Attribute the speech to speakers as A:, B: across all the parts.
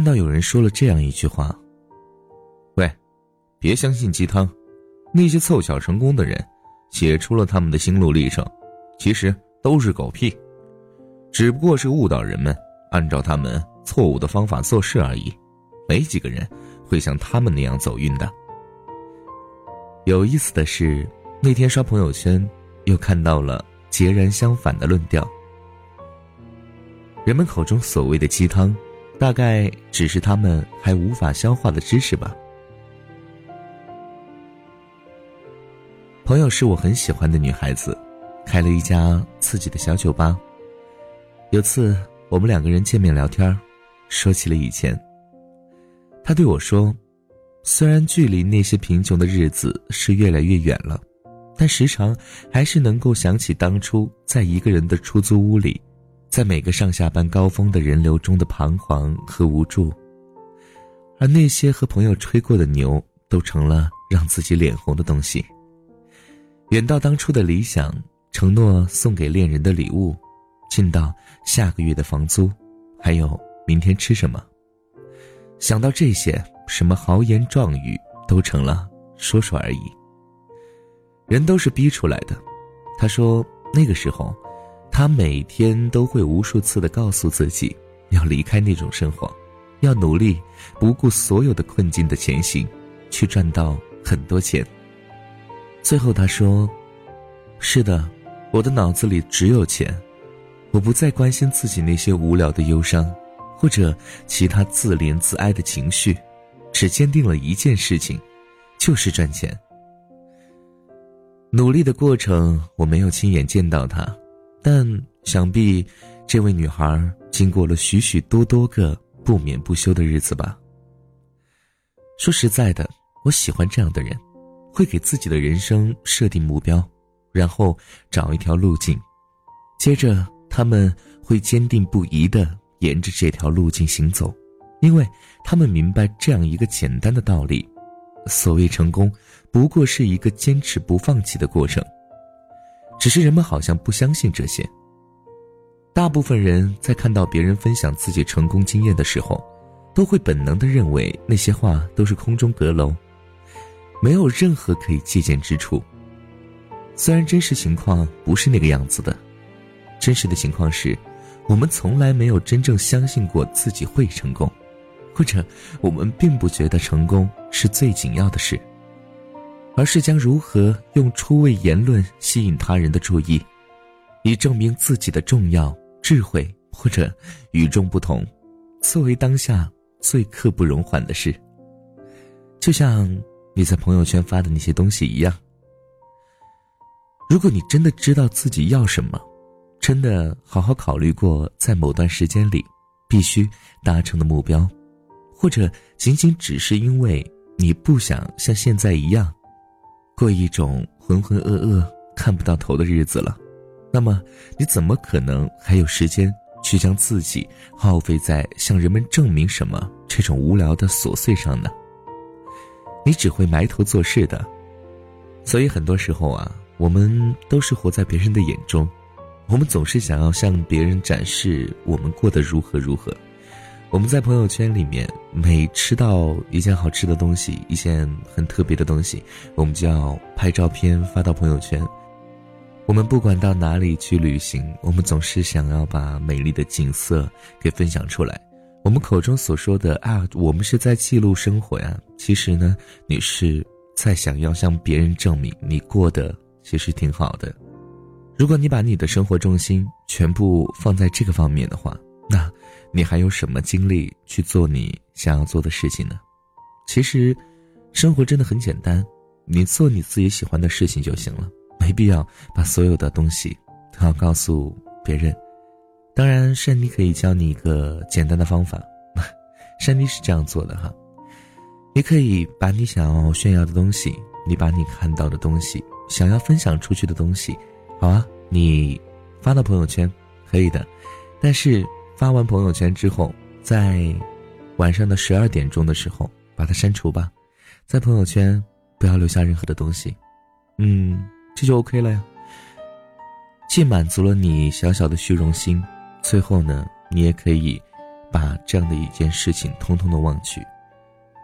A: 看到有人说了这样一句话：“喂，别相信鸡汤，那些凑巧成功的人，写出了他们的心路历程，其实都是狗屁，只不过是误导人们按照他们错误的方法做事而已，没几个人会像他们那样走运的。”有意思的是，那天刷朋友圈，又看到了截然相反的论调。人们口中所谓的鸡汤，大概只是他们还无法消化的知识吧。朋友是我很喜欢的女孩子，开了一家自己的小酒吧。有次我们两个人见面聊天，说起了以前。她对我说。虽然距离那些贫穷的日子是越来越远了，但时常还是能够想起当初在一个人的出租屋里，在每个上下班高峰的人流中的彷徨和无助。而那些和朋友吹过的牛，都成了让自己脸红的东西。远到当初的理想，承诺送给恋人的礼物，近到下个月的房租，还有明天吃什么。想到这些。什么豪言壮语都成了说说而已。人都是逼出来的。他说那个时候，他每天都会无数次的告诉自己要离开那种生活，要努力不顾所有的困境的前行，去赚到很多钱。最后他说：“是的，我的脑子里只有钱，我不再关心自己那些无聊的忧伤，或者其他自怜自哀的情绪。”只坚定了一件事情，就是赚钱。努力的过程我没有亲眼见到他，但想必这位女孩经过了许许多多个不眠不休的日子吧。说实在的，我喜欢这样的人，会给自己的人生设定目标，然后找一条路径，接着他们会坚定不移的沿着这条路径行走。因为他们明白这样一个简单的道理：所谓成功，不过是一个坚持不放弃的过程。只是人们好像不相信这些。大部分人在看到别人分享自己成功经验的时候，都会本能的认为那些话都是空中阁楼，没有任何可以借鉴之处。虽然真实情况不是那个样子的，真实的情况是，我们从来没有真正相信过自己会成功。或者，我们并不觉得成功是最紧要的事，而是将如何用出位言论吸引他人的注意，以证明自己的重要、智慧或者与众不同，作为当下最刻不容缓的事。就像你在朋友圈发的那些东西一样。如果你真的知道自己要什么，真的好好考虑过在某段时间里必须达成的目标。或者仅仅只是因为你不想像现在一样，过一种浑浑噩噩、看不到头的日子了，那么你怎么可能还有时间去将自己耗费在向人们证明什么这种无聊的琐碎上呢？你只会埋头做事的。所以很多时候啊，我们都是活在别人的眼中，我们总是想要向别人展示我们过得如何如何。我们在朋友圈里面，每吃到一件好吃的东西，一件很特别的东西，我们就要拍照片发到朋友圈。我们不管到哪里去旅行，我们总是想要把美丽的景色给分享出来。我们口中所说的啊，我们是在记录生活呀，其实呢，你是在想要向别人证明你过得其实挺好的。如果你把你的生活重心全部放在这个方面的话，那。你还有什么精力去做你想要做的事情呢？其实，生活真的很简单，你做你自己喜欢的事情就行了，没必要把所有的东西都要告诉别人。当然，珊妮可以教你一个简单的方法。珊妮是这样做的哈，你可以把你想要炫耀的东西，你把你看到的东西，想要分享出去的东西，好啊，你发到朋友圈，可以的，但是。发完朋友圈之后在晚上的十二点钟的时候把它删除吧。在朋友圈不要留下任何的东西。嗯这就 ok 了呀。既满足了你小小的虚荣心最后呢你也可以把这样的一件事情通通的忘去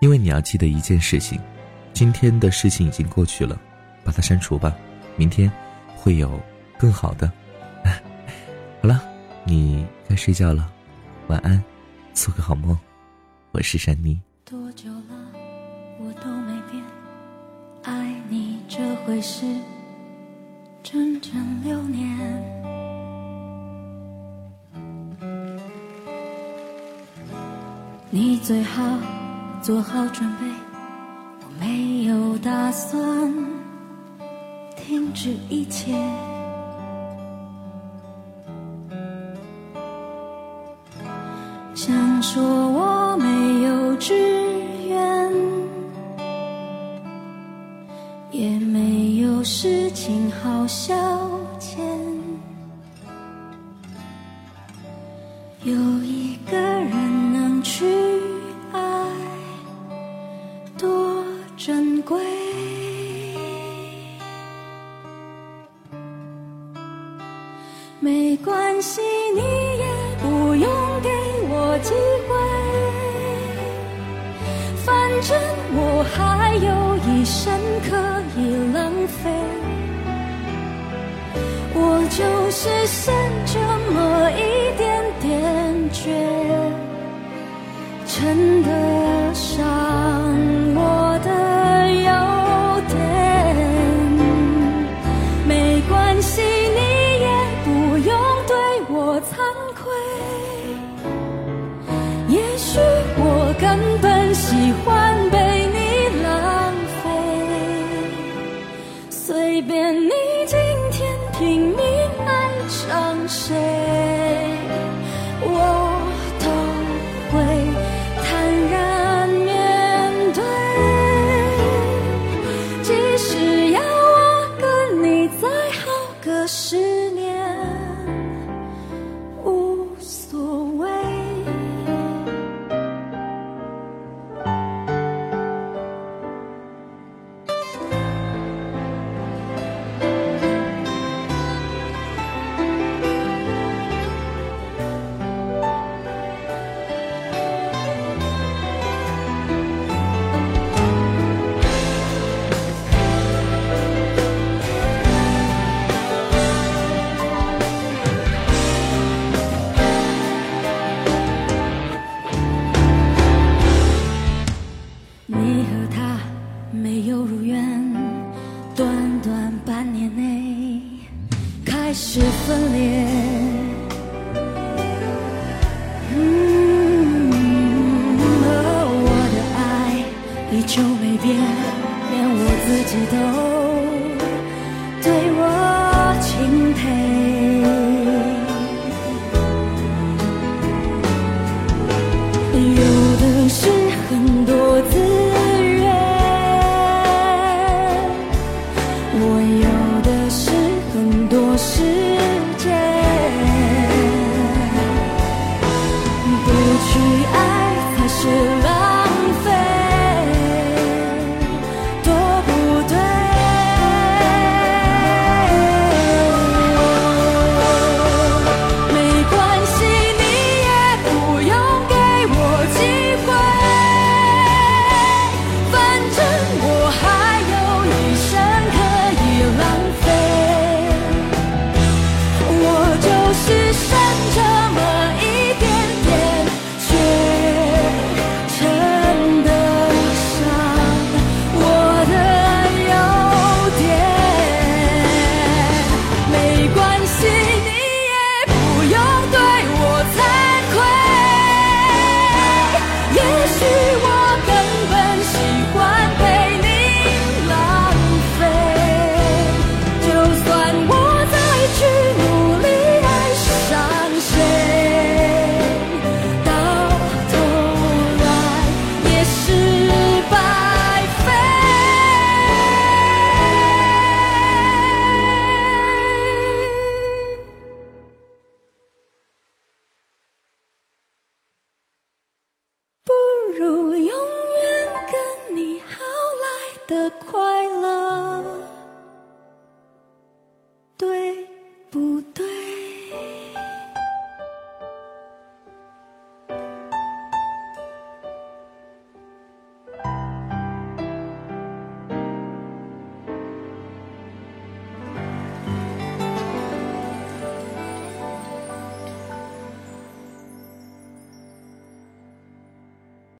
A: 因为你要记得一件事情今天的事情已经过去了把它删除吧。明天会有更好的。好了你该睡觉了晚安做个好梦。我是珊妮。
B: 多久了我都没变爱你这回事整整六年。你最好做好准备我没有打算停止一切。想说我没有志愿也没有事情好消遣。有一个人能去爱多珍贵。没关系你机会反正我还有一生可以浪费我就是剩这么一点点倔称得上我的优点没关系你也不用对我惭愧。直到